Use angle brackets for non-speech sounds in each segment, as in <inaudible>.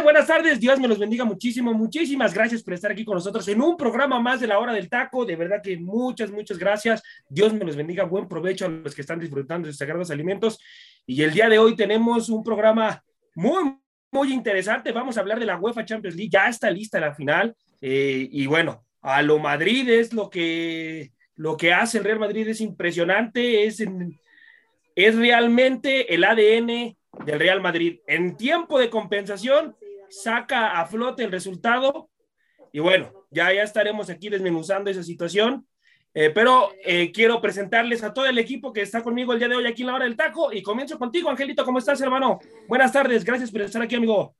Buenas tardes. Dios me los bendiga muchísimo. Muchísimas gracias por estar aquí con nosotros en un programa más de la hora del taco. De verdad que muchas, muchas gracias. Dios me los bendiga. Buen provecho a los que están disfrutando de sagrados alimentos. Y el día de hoy tenemos un programa muy, muy interesante. Vamos a hablar de la UEFA Champions League. Ya está lista la final. Eh, y bueno, a lo Madrid es lo que, lo que hace el Real Madrid es impresionante. Es, es realmente el ADN del Real Madrid. En tiempo de compensación, saca a flote el resultado y bueno, ya, ya estaremos aquí desmenuzando esa situación. Eh, pero eh, quiero presentarles a todo el equipo que está conmigo el día de hoy aquí en la hora del taco y comienzo contigo, Angelito, ¿cómo estás, hermano? Buenas tardes, gracias por estar aquí, amigo.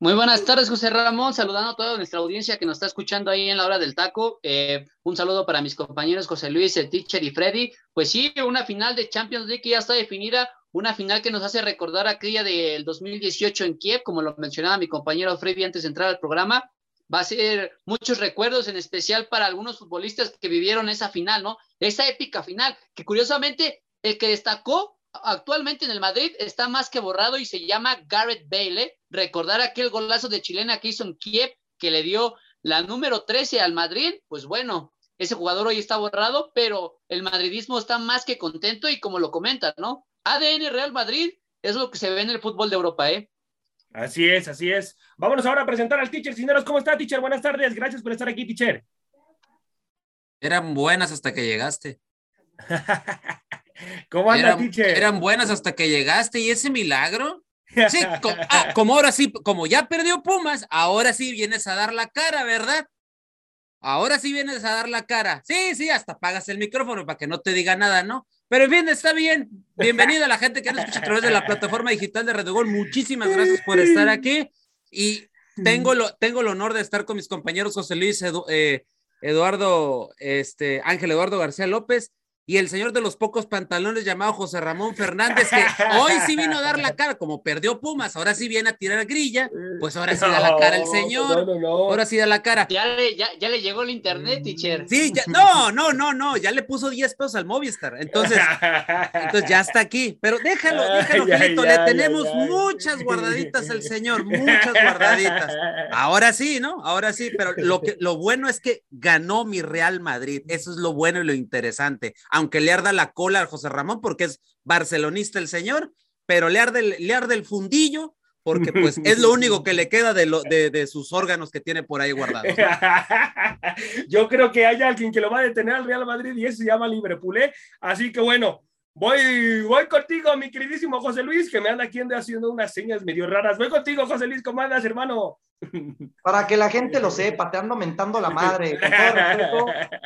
Muy buenas tardes, José Ramón, saludando a toda nuestra audiencia que nos está escuchando ahí en la hora del taco. Eh, un saludo para mis compañeros José Luis, el teacher y Freddy. Pues sí, una final de Champions League que ya está definida, una final que nos hace recordar aquella del 2018 en Kiev, como lo mencionaba mi compañero Freddy antes de entrar al programa. Va a ser muchos recuerdos, en especial para algunos futbolistas que vivieron esa final, ¿no? Esa épica final, que curiosamente el que destacó actualmente en el Madrid está más que borrado y se llama Garrett Bale. Recordar aquel golazo de chilena que hizo en Kiev, que le dio la número 13 al Madrid, pues bueno, ese jugador hoy está borrado, pero el madridismo está más que contento y como lo comentan, ¿no? ADN Real Madrid es lo que se ve en el fútbol de Europa, ¿eh? Así es, así es. Vámonos ahora a presentar al teacher Cineros. ¿Cómo está, teacher? Buenas tardes. Gracias por estar aquí, teacher. Eran buenas hasta que llegaste. <laughs> ¿Cómo anda, teacher? Eran buenas hasta que llegaste y ese milagro. <laughs> Sí, ah, como ahora sí, como ya perdió Pumas, ahora sí vienes a dar la cara, ¿verdad? Ahora sí vienes a dar la cara. Sí, sí, hasta apagas el micrófono para que no te diga nada, ¿no? Pero en fin, está bien. Bienvenida a la gente que nos escucha a través de la <laughs> plataforma digital de Red Gol. Muchísimas gracias por estar aquí. Y tengo, lo, tengo el honor de estar con mis compañeros José Luis, eh, Eduardo, este, Ángel Eduardo García López y el señor de los pocos pantalones llamado José Ramón Fernández, que hoy sí vino a dar la cara, como perdió Pumas, ahora sí viene a tirar grilla, pues ahora sí da la cara el señor, ahora sí da la cara. Ya le, ya, ya le llegó el internet, teacher. Sí, ya, no, no, no, no, ya le puso 10 pesos al Movistar, entonces, entonces ya está aquí, pero déjalo, déjalo, Felito, le tenemos muchas guardaditas al <laughs> señor, muchas guardaditas. Ahora sí, ¿no? Ahora sí, pero lo, que, lo bueno es que ganó mi Real Madrid, eso es lo bueno y lo interesante aunque le arda la cola a José Ramón porque es barcelonista el señor, pero le arde, le arde el fundillo porque pues es lo único que le queda de, de, sus órganos que tiene por ahí guardados. <laughs> Yo creo que hay alguien que lo va a detener al Real Madrid y eso se llama Liverpool, ¿eh? Así que bueno, voy, voy contigo, mi queridísimo José Luis, que me anda aquí haciendo unas señas medio raras. Voy contigo, José Luis, ¿cómo andas, hermano? <laughs> Para que la gente lo sepa, te ando mentando la madre.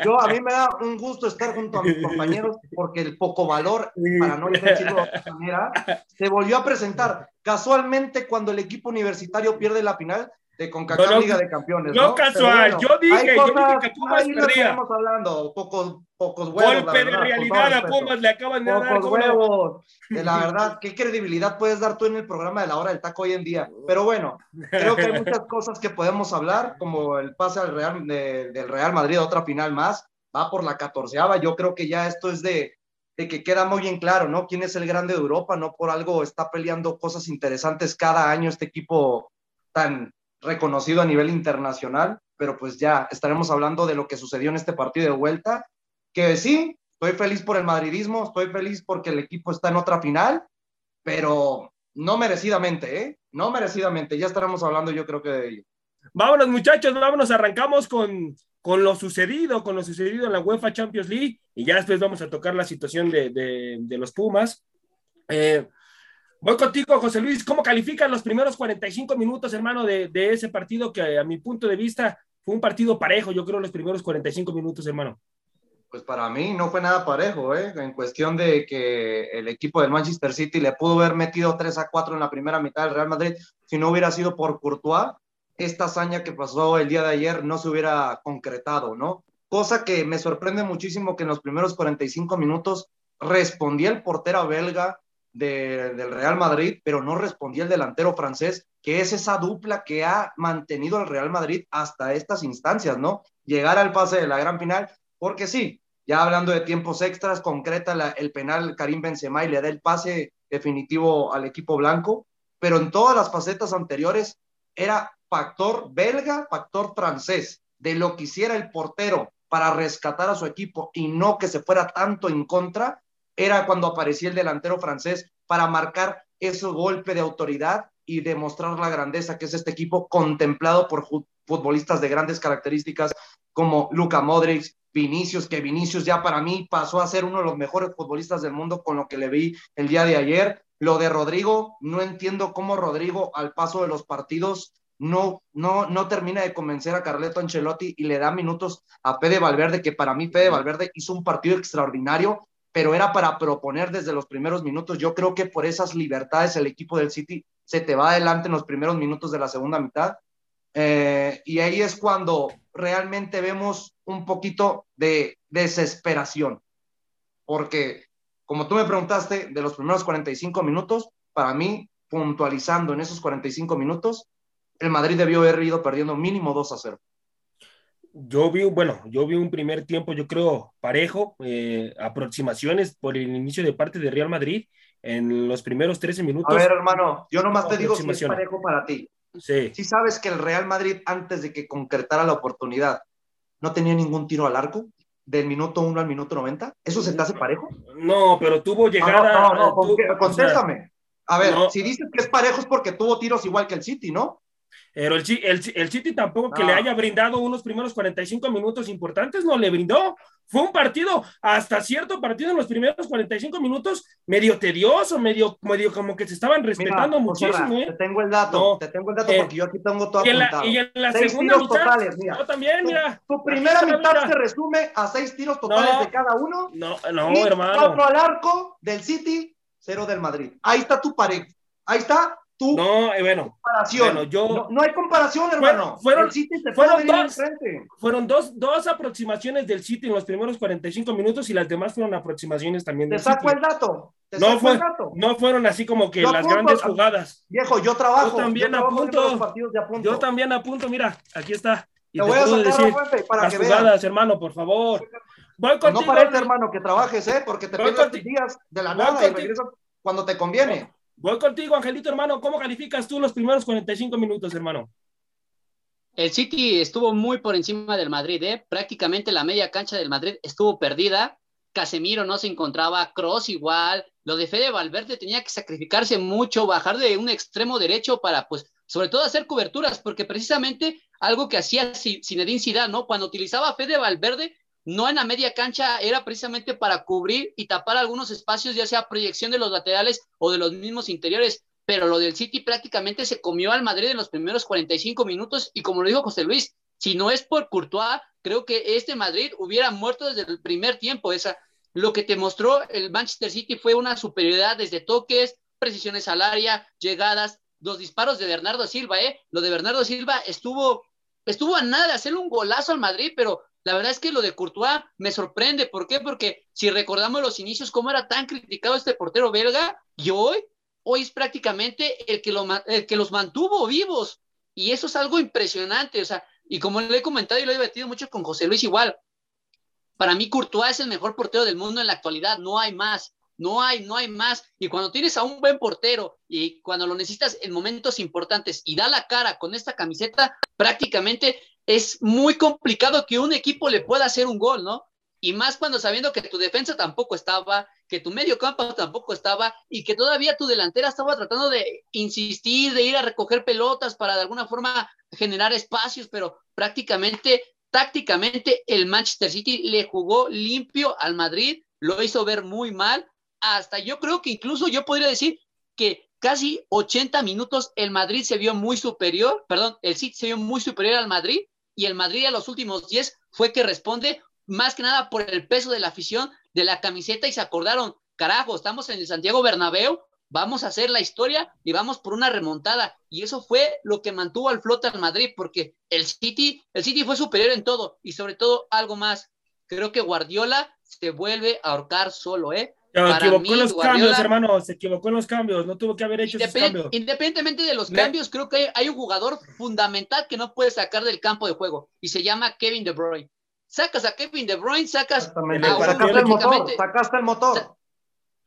Yo a mí me da un gusto estar junto a mis compañeros porque el poco valor, para no decirlo de otra manera, se volvió a presentar. Casualmente, cuando el equipo universitario pierde la final, de CONCACAF Liga de Campeones. No, casual, yo dije, yo dije que Pumas perdía. estamos hablando, pocos, pocos huevos. Golpe de realidad a Pumas le acaban de pocos dar. Pocos huevos. De <laughs> la verdad, ¿qué credibilidad puedes dar tú en el programa de la hora del taco hoy en día? Pero bueno, creo que hay muchas cosas que podemos hablar, como el pase al Real, del Real Madrid a otra final más, va por la catorceava, yo creo que ya esto es de, de que queda muy bien claro, ¿no? ¿Quién es el grande de Europa? No por algo está peleando cosas interesantes cada año este equipo tan reconocido a nivel internacional, pero pues ya estaremos hablando de lo que sucedió en este partido de vuelta, que sí, estoy feliz por el madridismo, estoy feliz porque el equipo está en otra final, pero no merecidamente, ¿eh? No merecidamente, ya estaremos hablando yo creo que de ello. Vámonos muchachos, vámonos, arrancamos con, con lo sucedido, con lo sucedido en la UEFA Champions League y ya después vamos a tocar la situación de, de, de los Pumas. Eh, Voy contigo, José Luis. ¿Cómo califican los primeros 45 minutos, hermano, de, ese partido que a mi punto de vista fue un partido parejo, yo creo, los primeros 45 minutos, hermano? Pues para mí no fue nada parejo, ¿eh? En cuestión de que el equipo del Manchester City le pudo haber metido 3 a 4 en la primera mitad del Real Madrid si no hubiera sido por Courtois. Esta hazaña que pasó el día de ayer no se hubiera concretado, ¿no? Cosa que me sorprende muchísimo que en los primeros 45 minutos respondía el portero belga del Real Madrid, pero no respondía el delantero francés, que es esa dupla que ha mantenido el Real Madrid hasta estas instancias, ¿no? Llegar al pase de la gran final, porque sí, ya hablando de tiempos extras, concreta el penal Karim Benzema y le da el pase definitivo al equipo blanco, pero en todas las facetas anteriores era factor belga, factor francés, de lo que hiciera el portero para rescatar a su equipo y no que se fuera tanto en contra, era cuando aparecía el delantero francés para marcar ese golpe de autoridad y demostrar la grandeza que es este equipo contemplado por futbolistas de grandes características como Luka Modric, Vinicius, que Vinicius ya para mí pasó a ser uno de los mejores futbolistas del mundo con lo que le vi el día de ayer. Lo de Rodrigo, no entiendo cómo Rodrigo al paso de los partidos no, no, no termina de convencer a Carleto Ancelotti y le da minutos a Fede Valverde, que para mí Fede Valverde hizo un partido extraordinario, pero era para proponer desde los primeros minutos. Yo creo que por esas libertades el equipo del City se te va adelante en los primeros minutos de la segunda mitad. Eh, y ahí es cuando realmente vemos un poquito de desesperación, porque como tú me preguntaste, de los primeros 45 minutos, para mí, puntualizando en esos 45 minutos, el Madrid debió haber ido perdiendo mínimo 2 a 0. Yo vi, bueno, yo vi un primer tiempo, yo creo, parejo, eh, aproximaciones por el inicio de parte de Real Madrid en los primeros 13 minutos. A ver, hermano, yo nomás te digo si es parejo para ti. Sí. Si sabes que el Real Madrid, antes de que concretara la oportunidad, no tenía ningún tiro al arco del minuto 1 al minuto 90? ¿Eso se te hace parejo? No, pero tuvo llegada. No, no, no, contéstame. a ver, si dices que es parejo es porque tuvo tiros igual que el City, ¿no? Pero el, el, el City tampoco que le haya brindado unos primeros 45 minutos importantes, no le brindó. Fue un partido, hasta cierto partido en los primeros 45 minutos, medio tedioso, medio, medio como que se estaban respetando muchísimo. ¿eh? Te tengo el dato, te tengo el dato eh, porque yo aquí tengo todo y en La, y en la segunda mitad, totales, mira. Yo también, mira. Tu, primera mitad se resume a seis tiros totales de cada uno. No, no, hermano. Cuatro al arco del City, cero del Madrid. Ahí está tu pared. Ahí está no, bueno, comparación. yo, no, hay comparación, hermano. Fueron, fueron, dos, fueron dos, dos, aproximaciones del City en los primeros 45 minutos y las demás fueron aproximaciones también del Te saco el dato. no, fue, no fueron así como que las grandes jugadas. Viejo, yo trabajo. Yo también apunto. Yo también apunto, mira, aquí está. Y te, voy a decir para las jugadas, hermano, por favor. Voy contigo, no hermano, que trabajes, ¿eh? Porque te pierdes días de la nada y regresas cuando te conviene. Voy contigo, Angelito, hermano. ¿Cómo calificas tú los primeros 45 minutos, hermano? El City estuvo muy por encima del Madrid, ¿eh? Prácticamente la media cancha del Madrid estuvo perdida. Casemiro no se encontraba, Cross igual. Lo de Fede Valverde tenía que sacrificarse mucho, bajar de un extremo derecho para, pues, sobre todo hacer coberturas, porque precisamente algo que hacía Zinedine Zidane, ¿no? Cuando utilizaba a Fede Valverde, no en la media cancha, era precisamente para cubrir y tapar algunos espacios, ya sea proyección de los laterales o de los mismos interiores. Pero lo del City prácticamente se comió al Madrid en los primeros 45 minutos y como lo dijo José Luis, si no es por Courtois, creo que este Madrid hubiera muerto desde el primer tiempo. Esa, lo que te mostró el Manchester City fue una superioridad desde toques, precisiones al área, llegadas, los disparos de Bernardo Silva, ¿eh? Lo de Bernardo Silva estuvo, estuvo a nada de hacerle un golazo al Madrid, pero la verdad es que lo de Courtois me sorprende. ¿Por qué? Porque si recordamos los inicios, cómo era tan criticado este portero belga, y hoy, hoy es prácticamente el que, los mantuvo vivos. Y eso es algo impresionante. O sea, y como le he comentado y lo he debatido mucho con José Luis igual, para mí Courtois es el mejor portero del mundo en la actualidad, no hay más. No hay, no hay más. Y cuando tienes a un buen portero y cuando lo necesitas en momentos importantes y da la cara con esta camiseta, prácticamente es muy complicado que un equipo le pueda hacer un gol, ¿no? Y más cuando sabiendo que tu defensa tampoco estaba, que tu medio campo tampoco estaba y que todavía tu delantera estaba tratando de insistir, de ir a recoger pelotas para de alguna forma generar espacios, pero prácticamente, tácticamente, el Manchester City le jugó limpio al Madrid, lo hizo ver muy mal. Hasta yo creo que incluso yo podría decir que casi 80 minutos el Madrid se vio muy superior, perdón, el City se vio muy superior al Madrid y el Madrid a los últimos 10 fue que responde más que nada por el peso de la afición de la camiseta y se acordaron, carajo, estamos en el Santiago Bernabéu, vamos a hacer la historia y vamos por una remontada. Y eso fue lo que mantuvo al flote al Madrid, porque el City, el City fue superior en todo y sobre todo algo más. Creo que Guardiola se vuelve a ahorcar solo, ¿eh? Se equivocó en los cambios, hermano, se equivocó en los cambios, no tuvo que haber hecho esos cambios. Independientemente de los cambios, creo que hay, un jugador fundamental que no puede sacar del campo de juego y se llama Kevin De Bruyne. Sacas a Kevin De Bruyne, sacas a sacaste, el motor, sacaste el motor.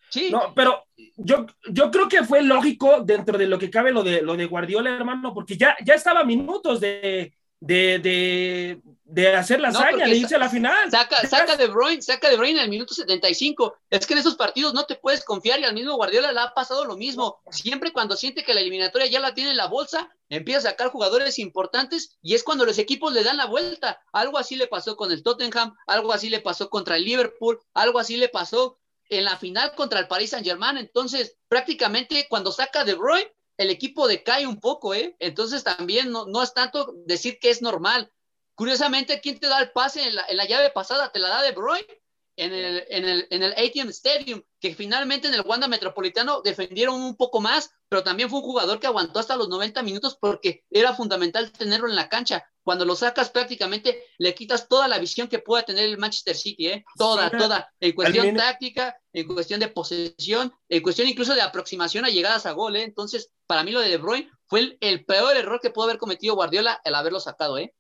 Sí. No, pero yo, yo creo que fue lógico dentro de lo que cabe lo de, lo de Guardiola, hermano, porque ya, ya estaba minutos de, de, de, de hacer la hazaña, le hice la final. Saca, saca de Bruyne, saca de Bruyne en el minuto 75. Es que en esos partidos no te puedes confiar y al mismo Guardiola le ha pasado lo mismo. Siempre cuando siente que la eliminatoria ya la tiene en la bolsa, empieza a sacar jugadores importantes y es cuando los equipos le dan la vuelta. Algo así le pasó con el Tottenham, algo así le pasó contra el Liverpool, algo así le pasó en la final contra el Paris Saint Germain. Entonces, prácticamente cuando saca de Bruyne, el equipo decae un poco, ¿eh? Entonces también no, es tanto decir que es normal. Curiosamente, ¿quién te da el pase en la, en la llave pasada? Te la da De Bruyne en el, en, el, en el ATM Stadium, que finalmente en el Wanda Metropolitano defendieron un poco más, pero también fue un jugador que aguantó hasta los 90 minutos porque era fundamental tenerlo en la cancha. Cuando lo sacas prácticamente le quitas toda la visión que pueda tener el Manchester City, ¿eh? toda, toda, en cuestión táctica, en cuestión de posesión, en cuestión incluso de aproximación a llegadas a gol. ¿eh? Entonces, para mí lo de De Bruyne fue el, el peor error que pudo haber cometido Guardiola el haberlo sacado. ¿eh?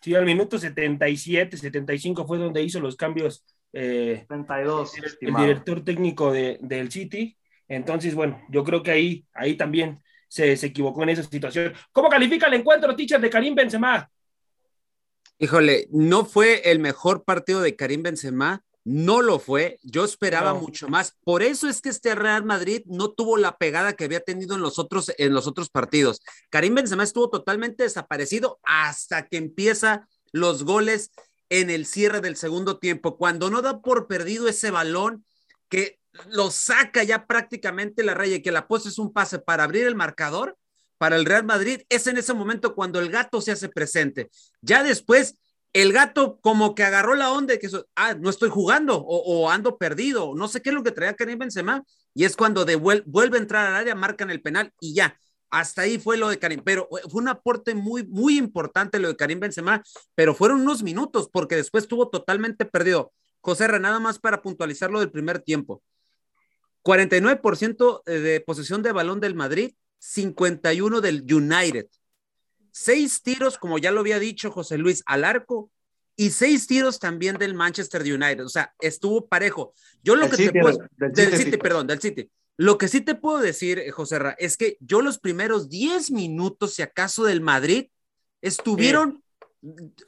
Sí, al minuto 77, 75 fue donde hizo los cambios eh, 32, el, director técnico de, del City. Entonces, bueno, yo creo que ahí, ahí también se, se equivocó en esa situación. ¿Cómo califica el encuentro, teacher, de Karim Benzema? Híjole, no fue el mejor partido de Karim Benzema, no lo fue. Yo esperaba mucho más. Por eso es que este Real Madrid no tuvo la pegada que había tenido en los otros, en los otros partidos. Karim Benzema estuvo totalmente desaparecido hasta que empieza los goles en el cierre del segundo tiempo, cuando no da por perdido ese balón que lo saca ya prácticamente la raya y que la pose es un pase para abrir el marcador para el Real Madrid, es en ese momento cuando el gato se hace presente. Ya después, el gato como que agarró la onda que, ah, no estoy jugando o, ando perdido, no sé qué es lo que traía Karim Benzema, y es cuando vuelve a entrar al área, marcan el penal y ya, hasta ahí fue lo de Karim, pero eh, fue un aporte muy, muy importante lo de Karim Benzema, pero fueron unos minutos porque después estuvo totalmente perdido. José nada más para puntualizar lo del primer tiempo. 49% de posesión de balón del Madrid, 51 del United. Seis tiros, como ya lo había dicho José Luis, al arco y seis tiros también del Manchester United. O sea, estuvo parejo. Yo lo que te puedo, del, City, perdón, del City. Lo que sí te puedo decir, eh, José Ra, es que yo los primeros 10 minutos, si acaso, del Madrid, estuvieron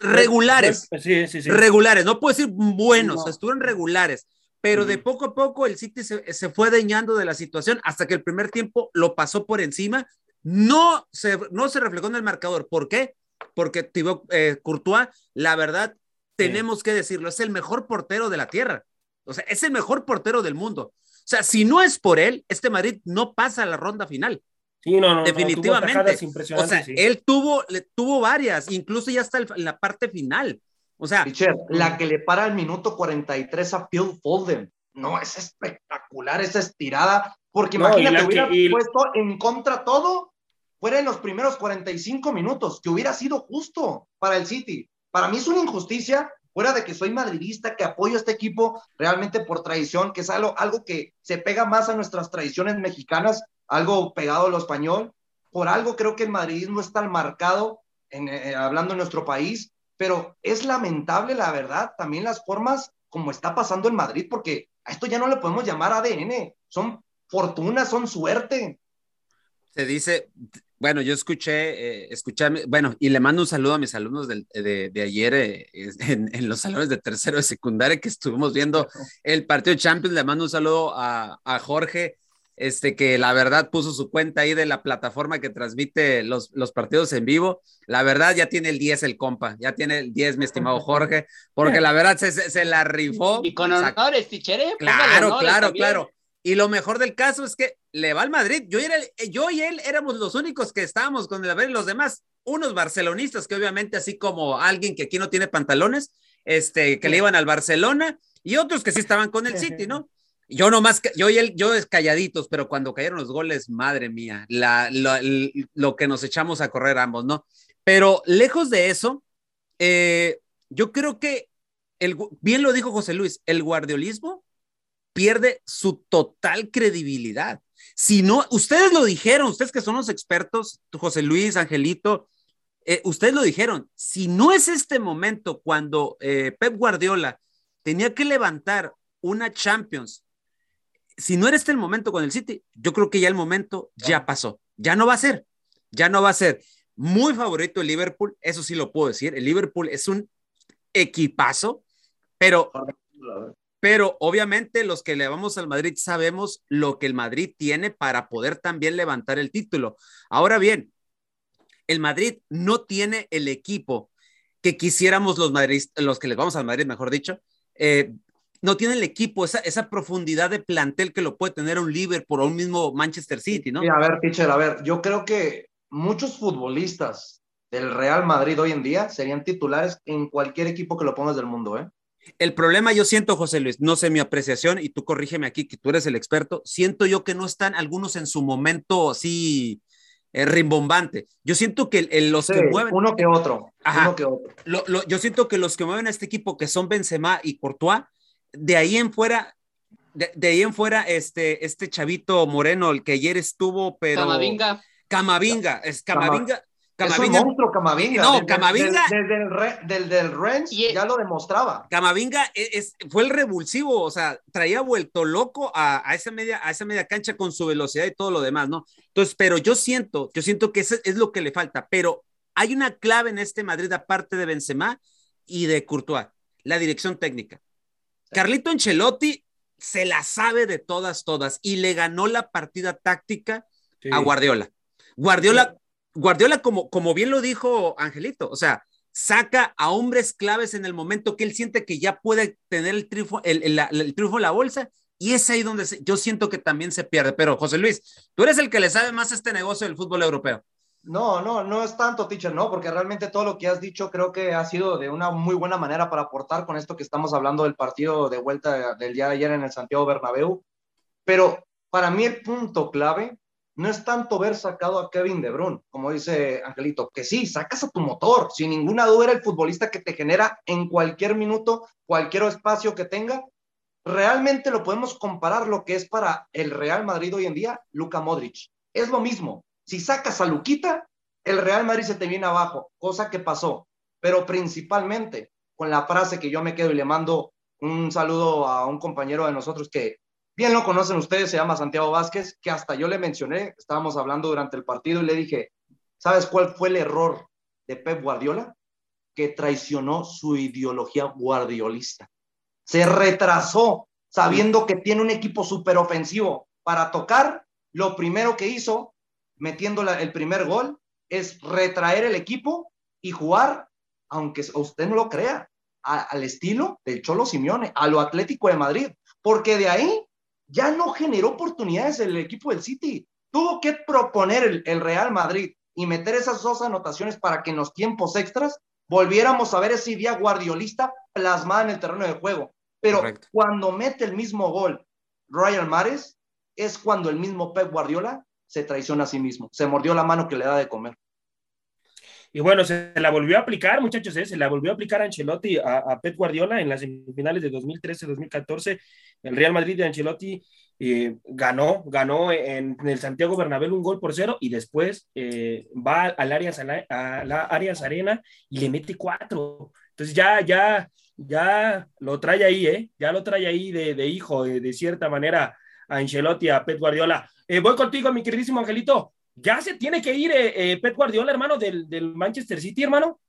regulares. Sí, sí, sí. Regulares, no puedo decir buenos, estuvieron regulares. Pero de poco a poco el City se, fue dañando de la situación hasta que el primer tiempo lo pasó por encima. No se, no se reflejó en el marcador. ¿Por qué? Porque Thibaut eh, Courtois, la verdad, tenemos que decirlo, es el mejor portero de la tierra. O sea, es el mejor portero del mundo. O sea, si no es por él, este Madrid no pasa a la ronda final. Sí, no, no, definitivamente. o sea, él tuvo, le, tuvo varias, incluso ya está en la parte final. O sea, la que le para el minuto 43 a Phil Foden. No, es espectacular esa estirada, porque imagínate, hubiera puesto en contra todo, fuera en los primeros 45 minutos, que hubiera sido justo para el City. Para mí es una injusticia fuera de que soy madridista, que apoyo a este equipo realmente por tradición, que es algo, algo que se pega más a nuestras tradiciones mexicanas, algo pegado a lo español, por algo creo que el madridismo es tan marcado, en, eh, hablando en nuestro país, pero es lamentable, la verdad, también las formas como está pasando en Madrid, porque a esto ya no le podemos llamar ADN, son fortunas, son suerte. Se dice, bueno, yo escuché, eh, escuché, bueno, y le mando un saludo a mis alumnos de, de, ayer eh, <laughs> en, los salones de tercero de secundaria que estuvimos viendo el partido de Champions. Le mando un saludo a, a, Jorge, este, que la verdad puso su cuenta ahí de la plataforma que transmite los, los partidos en vivo. La verdad ya tiene el 10 el compa, ya tiene el 10 mi estimado <laughs> Jorge, porque la verdad se, se, la rifó. Y con honores, tichere. Claro, claro, claro. Y lo mejor del caso es que le va al Madrid. Yo, era, yo y él éramos los únicos que estábamos con el ver los demás, unos barcelonistas que obviamente así como alguien que aquí no tiene pantalones, este, que le iban al Barcelona y otros que sí estaban con el City, ¿no? Yo nomás, yo, yo calladitos, pero cuando cayeron los goles, madre mía, la, lo que nos echamos a correr ambos, ¿no? Pero lejos de eso, eh, yo creo que, el, bien lo dijo José Luis, el guardiolismo pierde su total credibilidad. Si no, ustedes lo dijeron, ustedes que son los expertos, José Luis, Angelito, eh, ustedes lo dijeron, si no es este momento cuando eh, Pep Guardiola tenía que levantar una Champions, si no era este el momento con el City, yo creo que ya el momento ya pasó, ya no va a ser, ya no va a ser. Muy favorito el Liverpool, eso sí lo puedo decir, el Liverpool es un equipazo, pero pero obviamente los que le vamos al Madrid sabemos lo que el Madrid tiene para poder también levantar el título. Ahora bien, el Madrid no tiene el equipo que quisiéramos los, Madrid, los que le vamos al Madrid, mejor dicho, eh, no tiene el equipo, esa, esa profundidad de plantel que lo puede tener un Liverpool o un mismo Manchester City, ¿no? Sí, a ver, teacher, a ver, yo creo que muchos futbolistas del Real Madrid hoy en día serían titulares en cualquier equipo que lo pongas del mundo, ¿eh? El problema yo siento, José Luis, no sé mi apreciación y tú corrígeme aquí que tú eres el experto, siento yo que no están algunos en su momento así eh, rimbombante. Yo siento que los que mueven... Uno que otro. uno que otro. yo siento que los que mueven a este equipo, que son Benzema y Courtois, de ahí en fuera, de, ahí en fuera, este, este chavito moreno, el que ayer estuvo, pero... Camavinga. Camavinga, es Camavinga, Camavinga. Es un monstruo, Camavinga. No, Camavinga. Desde, el, del, Rennes ya lo demostraba. Camavinga e, es, fue el revulsivo, o sea, traía vuelto loco a, esa media, a esa media cancha con su velocidad y todo lo demás, ¿no? Entonces, pero yo siento, yo siento que eso es lo que le falta, pero hay una clave en este Madrid aparte de Benzema y de Courtois, la dirección técnica. Carlito Ancelotti se la sabe de todas, todas y le ganó la partida táctica a Guardiola. Guardiola, Guardiola, como, como bien lo dijo Angelito, o sea, saca a hombres claves en el momento que él siente que ya puede tener el triunfo, el, el, triunfo en la bolsa, y es ahí donde yo siento que también se pierde. Pero, José Luis, tú eres el que le sabe más este negocio del fútbol europeo. No, no, no es tanto, teacher, no, porque realmente todo lo que has dicho creo que ha sido de una muy buena manera para aportar con esto que estamos hablando del partido de vuelta del día de ayer en el Santiago Bernabéu. Pero para mí el punto clave no es tanto ver sacado a Kevin De Bruyne, como dice Angelito, que sí, sacas a tu motor, sin ninguna duda era el futbolista que te genera en cualquier minuto, cualquier espacio que tenga. Realmente lo podemos comparar lo que es para el Real Madrid hoy en día, Luka Modric. Es lo mismo. Si sacas a Luquita, el Real Madrid se te viene abajo, cosa que pasó. Pero principalmente con la frase que yo me quedo y le mando un saludo a un compañero de nosotros que bien lo conocen ustedes, se llama Santiago Vázquez, que hasta yo le mencioné, estábamos hablando durante el partido y le dije, ¿sabes cuál fue el error de Pep Guardiola? Que traicionó su ideología guardiolista. Se retrasó sabiendo que tiene un equipo súper ofensivo para tocar. Lo primero que hizo, metiendo el primer gol, es retraer el equipo y jugar, aunque usted no lo crea, al estilo del Cholo Simeone, a lo Atlético de Madrid, porque de ahí ya no generó oportunidades el equipo del City. Tuvo que proponer el, Real Madrid y meter esas dos anotaciones para que en los tiempos extras volviéramos a ver ese idea guardiolista plasmada en el terreno de juego. Pero cuando mete el mismo gol Royal Mares, es cuando el mismo Pep Guardiola se traiciona a sí mismo, se mordió la mano que le da de comer. Y bueno, se la volvió a aplicar, muchachos, ¿eh? se la volvió a aplicar a Ancelotti, a, Pep Guardiola en las semifinales de 2013-2014. El Real Madrid de Ancelotti eh, ganó, ganó en, el Santiago Bernabéu un gol por cero y después eh, va al Arias, a la, Arias Arena y le mete cuatro. Entonces ya, ya, ya lo trae ahí, ¿eh? Ya lo trae ahí de, hijo, de, cierta manera, a Ancelotti, a Pep Guardiola. voy contigo, mi queridísimo Angelito ya se tiene que ir eh, eh, Pep Guardiola, hermano, del, Manchester City, hermano.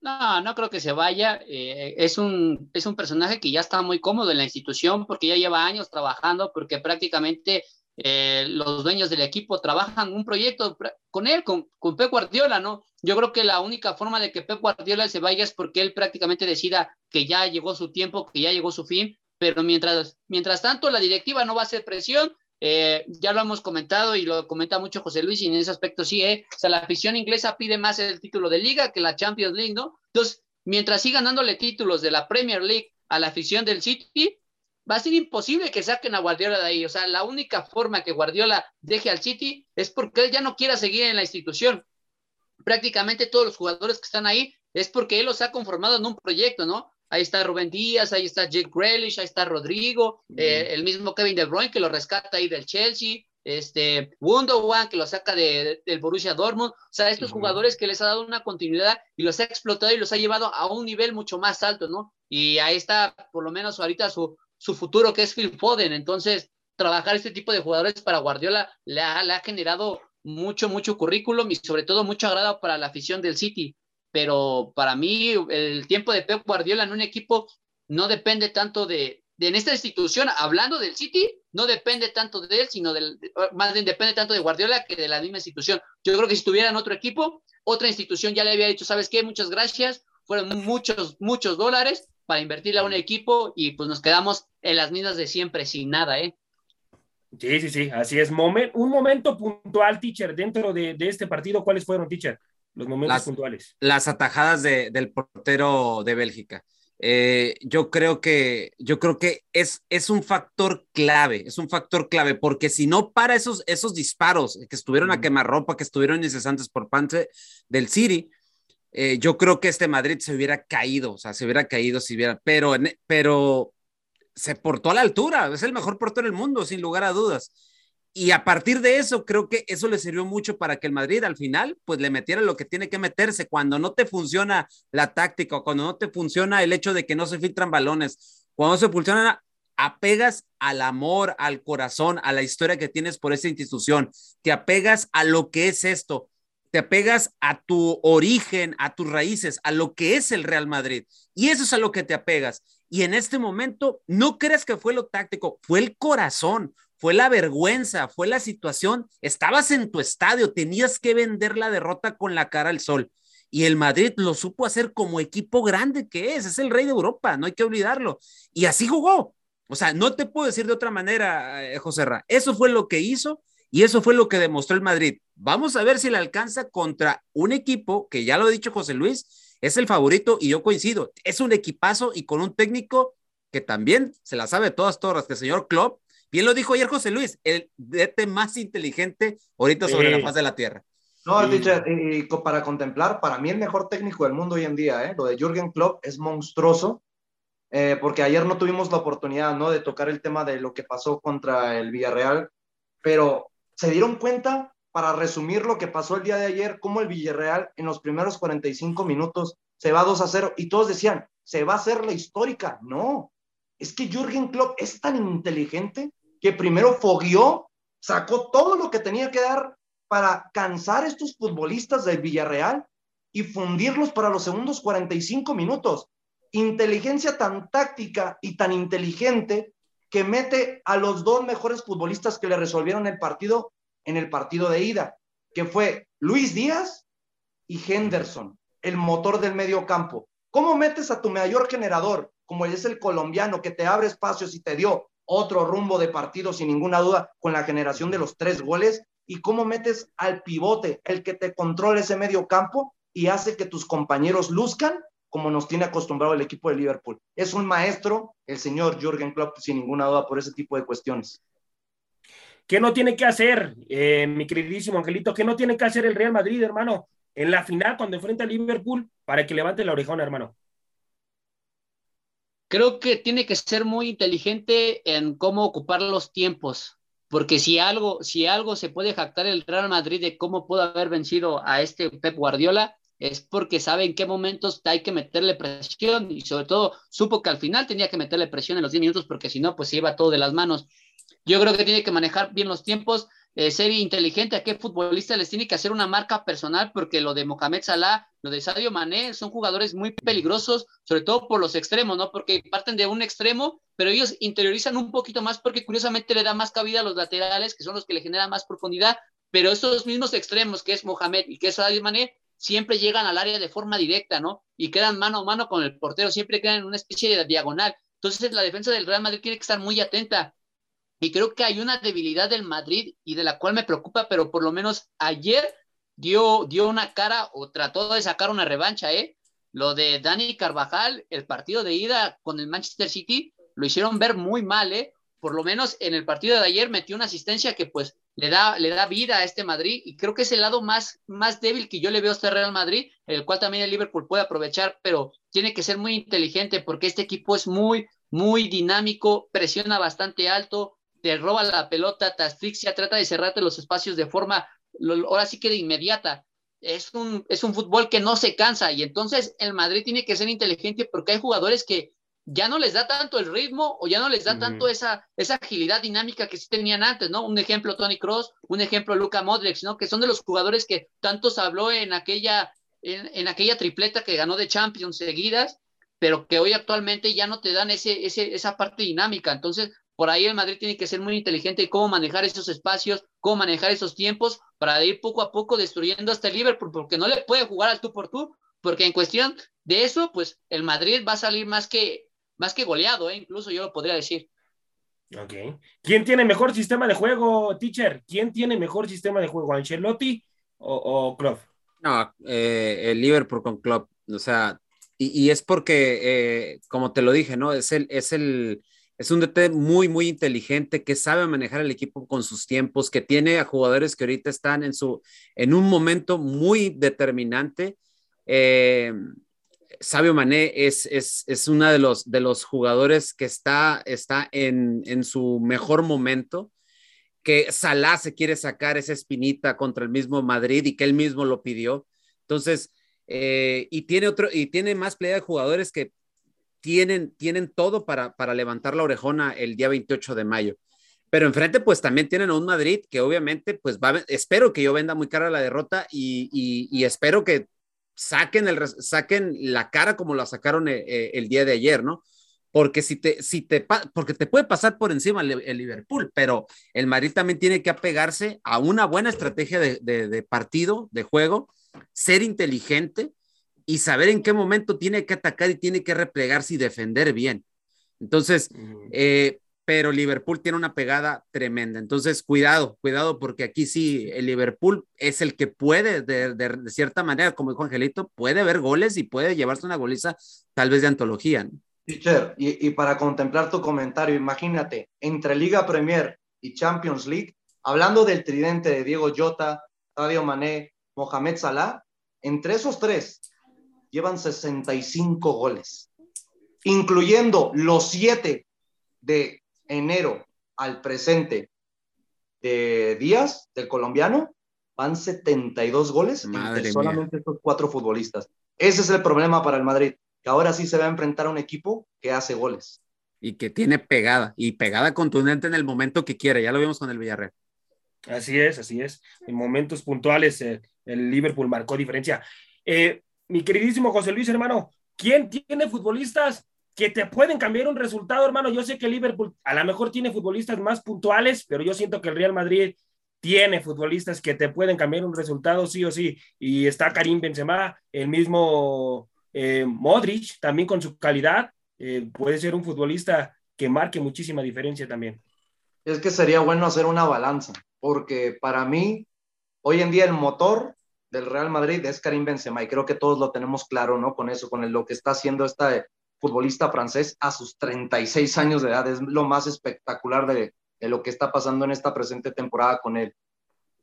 No, no creo que se vaya. Eh, es, un, es un personaje que ya está muy cómodo en la institución porque ya lleva años trabajando, porque prácticamente los dueños del equipo trabajan un proyecto con él, con, con, Pep Guardiola, ¿no? Yo creo que la única forma de que Pep Guardiola se vaya es porque él prácticamente decida que ya llegó su tiempo, que ya llegó su fin, pero mientras, mientras tanto la directiva no va a hacer presión, eh, ya lo hemos comentado y lo comenta mucho José Luis, y en ese aspecto sí, eh, o sea, la afición inglesa pide más el título de liga que la Champions League, ¿no? Entonces, mientras sigan dándole títulos de la Premier League a la afición del City, va a ser imposible que saquen a Guardiola de ahí. O sea, la única forma que Guardiola deje al City es porque él ya no quiera seguir en la institución. Prácticamente todos los jugadores que están ahí es porque él los ha conformado en un proyecto, ¿no? Ahí está Rubén Díaz, ahí está Jake Grealish, ahí está Rodrigo, eh, el mismo Kevin De Bruyne que lo rescata ahí del Chelsea, este Wunderwan que lo saca de, del Borussia Dortmund, o sea, estos jugadores que les ha dado una continuidad y los ha explotado y los ha llevado a un nivel mucho más alto, ¿no? Y ahí está por lo menos ahorita su, su futuro que es Phil Foden, entonces trabajar este tipo de jugadores para Guardiola le ha, le ha generado mucho, mucho currículum y sobre todo mucho agrado para la afición del City pero para mí el tiempo de Pep Guardiola en un equipo no depende tanto de, en esta institución, hablando del City, no depende tanto de él, sino del, más bien depende tanto de Guardiola que de la misma institución. Yo creo que si estuviera en otro equipo, otra institución ya le había dicho, ¿sabes qué? Muchas gracias, fueron muchos, muchos dólares para invertirle a un equipo y pues nos quedamos en las mismas de siempre, sin nada, ¿eh? Sí, sí, sí, así es. un momento puntual, teacher, dentro de, de este partido, ¿cuáles fueron, teacher? Los momentos las, puntuales. Las atajadas de, del portero de Bélgica. Eh, yo creo que, yo creo que es, es un factor clave, es un factor clave, porque si no para esos, esos disparos que estuvieron a quemarropa, que estuvieron incesantes por parte del City, eh, yo creo que este Madrid se hubiera caído, o sea, se hubiera caído si hubiera, pero, pero se portó a la altura, es el mejor portero del mundo, sin lugar a dudas. Y a partir de eso, creo que eso le sirvió mucho para que el Madrid al final, pues le metiera lo que tiene que meterse. Cuando no te funciona la táctica o cuando no te funciona el hecho de que no se filtran balones, cuando se funciona, apegas al amor, al corazón, a la historia que tienes por esa institución, te apegas a lo que es esto, te apegas a tu origen, a tus raíces, a lo que es el Real Madrid. Y eso es a lo que te apegas. Y en este momento, no creas que fue lo táctico, fue el corazón, fue la vergüenza, fue la situación. Estabas en tu estadio, tenías que vender la derrota con la cara al sol. Y el Madrid lo supo hacer como equipo grande que es, es el rey de Europa, no hay que olvidarlo. Y así jugó. O sea, no te puedo decir de otra manera, eh, José Ra. Eso fue lo que hizo y eso fue lo que demostró el Madrid. Vamos a ver si le alcanza contra un equipo que ya lo ha dicho José Luis, es el favorito y yo coincido. Es un equipazo y con un técnico que también se la sabe todas, todas, que el señor Klopp Bien lo dijo ayer José Luis, el DT más inteligente ahorita sobre la faz de la tierra. No, teacher, y, para contemplar, para mí el mejor técnico del mundo hoy en día, ¿eh? lo de Jürgen Klopp es monstruoso, eh, porque ayer no tuvimos la oportunidad ¿no? de tocar el tema de lo que pasó contra el Villarreal, pero se dieron cuenta, para resumir lo que pasó el día de ayer, cómo el Villarreal en los primeros 45 minutos se va 2 a 0 y todos decían, se va a hacer la histórica. No, es que Jürgen Klopp es tan inteligente que primero fogueó, sacó todo lo que tenía que dar para cansar a estos futbolistas del Villarreal y fundirlos para los segundos 45 minutos. Inteligencia tan táctica y tan inteligente que mete a los dos mejores futbolistas que le resolvieron el partido en el partido de ida, que fue Luis Díaz y Henderson, el motor del medio campo. ¿Cómo metes a tu mayor generador, como es el colombiano, que te abre espacios y te dio otro rumbo de partido sin ninguna duda con la generación de los tres goles y cómo metes al pivote, el que te controla ese medio campo y hace que tus compañeros luzcan como nos tiene acostumbrado el equipo de Liverpool. Es un maestro, el señor Jürgen Klopp, sin ninguna duda, por ese tipo de cuestiones. ¿Qué no tiene que hacer, eh, mi queridísimo Angelito? ¿Qué no tiene que hacer el Real Madrid, hermano, en la final cuando enfrenta a Liverpool para que levante la orejona, hermano? Creo que tiene que ser muy inteligente en cómo ocupar los tiempos, porque si algo, si algo se puede jactar el Real Madrid de cómo pudo haber vencido a este Pep Guardiola, es porque sabe en qué momentos hay que meterle presión y sobre todo supo que al final tenía que meterle presión en los 10 minutos porque si no, pues se iba todo de las manos. Yo creo que tiene que manejar bien los tiempos, eh, ser inteligente a qué futbolista les tiene que hacer una marca personal, porque lo de Mohamed Salah, lo de Sadio Mané, son jugadores muy peligrosos, sobre todo por los extremos, ¿no? Porque parten de un extremo, pero ellos interiorizan un poquito más porque curiosamente le da más cabida a los laterales, que son los que le generan más profundidad, pero estos mismos extremos, que es Mohamed y que es Sadio Mané, siempre llegan al área de forma directa, ¿no? Y quedan mano a mano con el portero, siempre quedan en una especie de diagonal. Entonces la defensa del Real Madrid tiene que estar muy atenta y creo que hay una debilidad del Madrid y de la cual me preocupa, pero por lo menos ayer dio, dio una cara o trató de sacar una revancha, ¿eh? lo de Dani Carvajal, el partido de ida con el Manchester City, lo hicieron ver muy mal, ¿eh? Por lo menos en el partido de ayer metió una asistencia que pues le da, le da vida a este Madrid y creo que es el lado más, más débil que yo le veo a este Real Madrid, el cual también el Liverpool puede aprovechar, pero tiene que ser muy inteligente porque este equipo es muy, muy dinámico, presiona bastante alto, te roba la pelota, te asfixia, trata de cerrarte los espacios de forma, ahora sí que de inmediata. Es un, es un fútbol que no se cansa y entonces el Madrid tiene que ser inteligente porque hay jugadores que ya no les da tanto el ritmo o ya no les da tanto esa, esa agilidad dinámica que sí tenían antes, ¿no? Un ejemplo Tony Cross, un ejemplo Luca Modric, ¿no? Que son de los jugadores que tanto se habló en aquella, en, en aquella tripleta que ganó de Champions seguidas, pero que hoy actualmente ya no te dan ese, ese, esa parte dinámica. Entonces, por ahí el Madrid tiene que ser muy inteligente en cómo manejar esos espacios, cómo manejar esos tiempos para ir poco a poco destruyendo hasta el Liverpool, porque no le puede jugar al tú por tú, porque en cuestión de eso, pues el Madrid va a salir más que, más que goleado, ¿eh? incluso yo lo podría decir. Ok. ¿Quién tiene mejor sistema de juego, teacher? ¿Quién tiene mejor sistema de juego, Ancelotti o, o Klopp? No, eh, el Liverpool con Klopp. O sea, y, es porque, eh, como te lo dije, ¿no? Es el, es el, es un DT muy, muy inteligente que sabe manejar el equipo con sus tiempos, que tiene a jugadores que ahorita están en su, en un momento muy determinante. Eh, Sabio Mané es, es, es uno de los, de los jugadores que está, está en, en su mejor momento que Salah se quiere sacar esa espinita contra el mismo Madrid y que él mismo lo pidió. Entonces, eh, y tiene otro, y tiene más playa de jugadores que tienen, tienen todo para, para levantar la orejona el día 28 de mayo. Pero enfrente, pues también tienen a un Madrid que obviamente, pues va, espero que yo venda muy cara la derrota y, espero que saquen, el, saquen la cara como la sacaron el, eh, eh, el, día de ayer, ¿no? Porque si te, si te, porque te puede pasar por encima el, Liverpool, pero el Madrid también tiene que apegarse a una buena estrategia de, de partido, de juego, ser inteligente y saber en qué momento tiene que atacar y tiene que replegarse y defender bien. Entonces, eh, pero Liverpool tiene una pegada tremenda. Entonces, cuidado, cuidado, porque aquí sí, el Liverpool es el que puede, de, cierta manera, como dijo Angelito, puede ver goles y puede llevarse una goliza tal vez de antología. Teacher, y, y para contemplar tu comentario, imagínate, entre Liga Premier y Champions League, hablando del tridente de Diego Jota, Sadio Mané, Mohamed Salah, entre esos tres llevan 65 goles, incluyendo los siete de enero al presente de Díaz, del colombiano, van 72 goles entre solamente estos cuatro futbolistas. Ese es el problema para el Madrid, que ahora sí se va a enfrentar a un equipo que hace goles. Y que tiene pegada, y pegada contundente en el momento que quiere, ya lo vimos con el Villarreal. Así es, así es. En momentos puntuales eh, el Liverpool marcó diferencia. Eh, mi queridísimo José Luis, hermano, ¿quién tiene futbolistas que te pueden cambiar un resultado, hermano? Yo sé que Liverpool a lo mejor tiene futbolistas más puntuales, pero yo siento que el Real Madrid tiene futbolistas que te pueden cambiar un resultado sí o sí. Y está Karim Benzema, el mismo eh, Modric, también con su calidad, puede ser un futbolista que marque muchísima diferencia también. Es que sería bueno hacer una balanza porque para mí, hoy en día el motor del Real Madrid es Karim Benzema y creo que todos lo tenemos claro, ¿no? Con eso, con lo que está haciendo este futbolista francés a sus 36 años de edad, es lo más espectacular de, de lo que está pasando en esta presente temporada con él.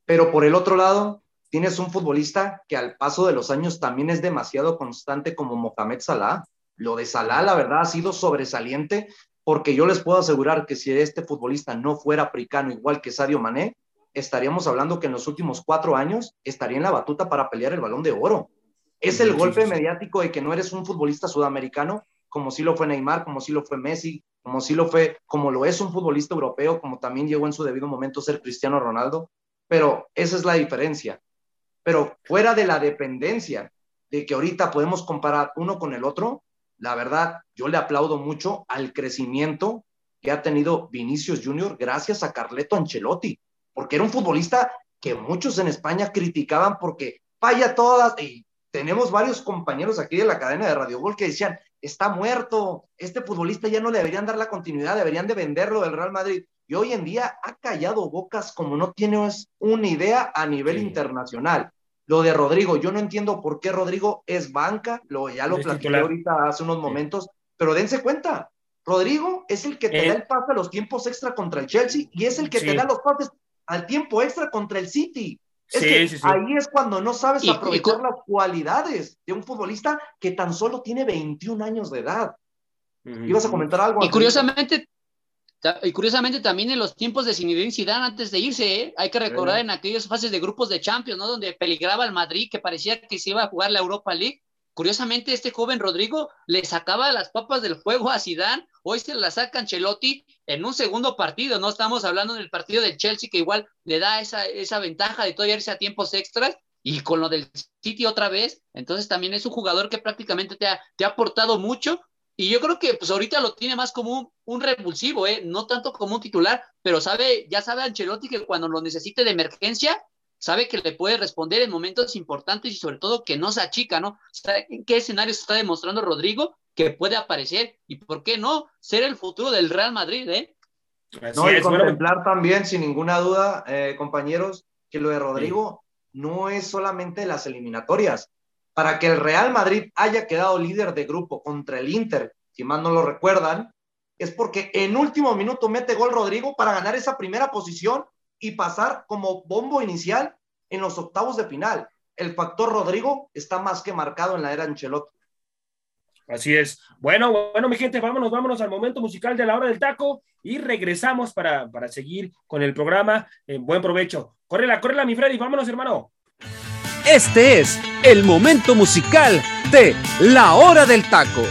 Pero por el otro lado, tienes un futbolista que al paso de los años también es demasiado constante como Mohamed Salah. Lo de Salah, la verdad, ha sido sobresaliente porque yo les puedo asegurar que si este futbolista no fuera africano igual que Sadio Mané, estaríamos hablando que en los últimos cuatro años estaría en la batuta para pelear el balón de oro. Es el golpe mediático de que no eres un futbolista sudamericano, como sí lo fue Neymar, como sí lo fue Messi, como sí lo fue, como lo es un futbolista europeo, como también llegó en su debido momento ser Cristiano Ronaldo. Pero esa es la diferencia. Pero fuera de la dependencia de que ahorita podemos comparar uno con el otro, la verdad, yo le aplaudo mucho al crecimiento que ha tenido Vinicius Junior gracias a Carleto Ancelotti porque era un futbolista que muchos en España criticaban porque falla todas, y tenemos varios compañeros aquí de la cadena de Radio Gol que decían, está muerto, este futbolista ya no le deberían dar la continuidad, deberían de venderlo del Real Madrid. Y hoy en día ha callado bocas como no tienes una idea a nivel internacional. Lo de Rodrigo, yo no entiendo por qué Rodrigo es banca, lo, ya lo platiqué ahorita hace unos momentos, pero dense cuenta, Rodrigo es el que te da eh. el pase a los tiempos extra contra el Chelsea y es el que te da los pases al tiempo extra contra el City. Es que ahí es cuando no sabes aprovechar las cualidades de un futbolista que tan solo tiene 21 años de edad. Ibas a comentar algo. Y curiosamente, y curiosamente también en los tiempos de Zinedine Zidane antes de irse, ¿eh? hay que recordar en aquellas fases de grupos de Champions, ¿no? Donde peligraba el Madrid, que parecía que se iba a jugar la Europa League. Curiosamente, este joven Rodrigo le sacaba las papas del fuego a Zidane, hoy se la saca Ancelotti en un segundo partido, no estamos hablando del partido del Chelsea, que igual le da esa, esa ventaja de todavía irse a tiempos extras, y con lo del City otra vez, entonces también es un jugador que prácticamente te ha, te ha aportado mucho y yo creo que pues ahorita lo tiene más como un, revulsivo, ¿eh? no tanto como un titular, pero sabe, ya sabe Ancelotti que cuando lo necesite de emergencia, sabe que le puede responder en momentos importantes y sobre todo que no se achica, ¿no? ¿En qué escenario se está demostrando Rodrigo que puede aparecer? Y por qué no ser el futuro del Real Madrid, ¿eh? no, y contemplar también, sin ninguna duda, eh, compañeros, que lo de Rodrigo no es solamente las eliminatorias para que el Real Madrid haya quedado líder de grupo contra el Inter, si más no lo recuerdan, es porque en último minuto mete gol Rodrigo para ganar esa primera posición y pasar como bombo inicial en los octavos de final. El factor Rodrigo está más que marcado en la era Ancelotti. Así es. Bueno, bueno, mi gente, vámonos, vámonos al momento musical de la hora del taco y regresamos para, para seguir con el programa. En buen provecho. Córrela, córrela, mi Freddy, vámonos, hermano. Este es el momento musical de La Hora del Taco.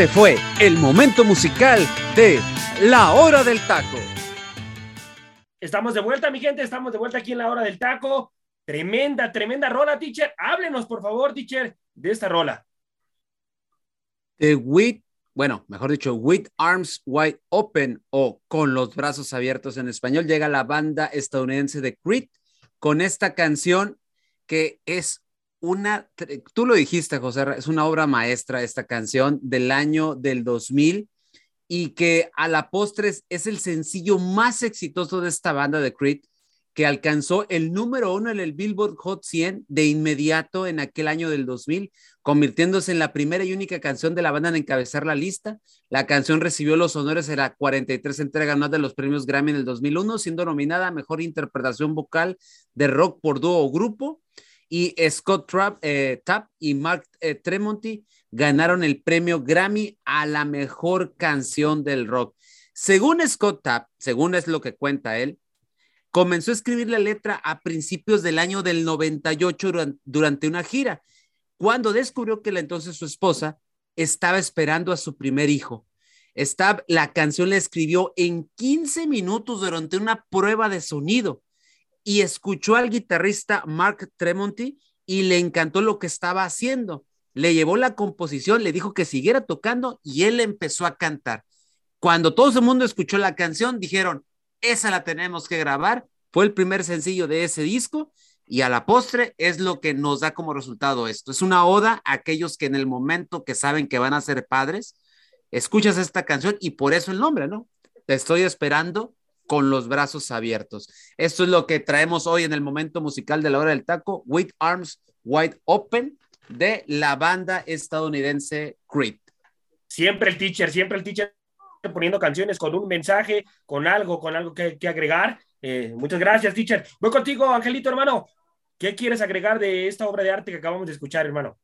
Este fue el momento musical de La Hora del Taco. Estamos de vuelta, mi gente, estamos de vuelta aquí en La Hora del Taco. Tremenda, tremenda rola, teacher. Háblenos, por favor, teacher, de esta rola. The With, bueno, mejor dicho, With Arms Wide Open o Con los Brazos Abiertos en español, llega la banda estadounidense de Creed con esta canción que es una, tú lo dijiste, José, es una obra maestra esta canción del año del 2000 y que a la postre es el sencillo más exitoso de esta banda de Creed que alcanzó el número uno en el Billboard Hot 100 de inmediato en aquel año del 2000, convirtiéndose en la primera y única canción de la banda en encabezar la lista. La canción recibió los honores en la 43 entrega más de los premios Grammy en el 2001, siendo nominada a Mejor Interpretación Vocal de Rock por Dúo o Grupo. Y Scott Trapp, eh, Tapp y Mark eh, Tremonti ganaron el premio Grammy a la mejor canción del rock. Según Scott Tapp, según es lo que cuenta él, Comenzó a escribir la letra a principios del año del 98 durante una gira, cuando descubrió que la entonces su esposa estaba esperando a su primer hijo. Esta, la canción la escribió en 15 minutos durante una prueba de sonido y escuchó al guitarrista Mark Tremonti y le encantó lo que estaba haciendo. Le llevó la composición, le dijo que siguiera tocando y él empezó a cantar. Cuando todo el mundo escuchó la canción, dijeron, esa la tenemos que grabar. Fue el primer sencillo de ese disco y a la postre es lo que nos da como resultado esto. Es una oda a aquellos que en el momento que saben que van a ser padres, escuchas esta canción y por eso el nombre, ¿no? Te estoy esperando con los brazos abiertos. Esto es lo que traemos hoy en el momento musical de la hora del taco, With Arms Wide Open, de la banda estadounidense Creed. Siempre el teacher, siempre el teacher poniendo canciones con un mensaje, con algo, con algo que, agregar. Eh, muchas gracias, teacher. Voy contigo, Angelito, hermano. ¿Qué quieres agregar de esta obra de arte que acabamos de escuchar, hermano?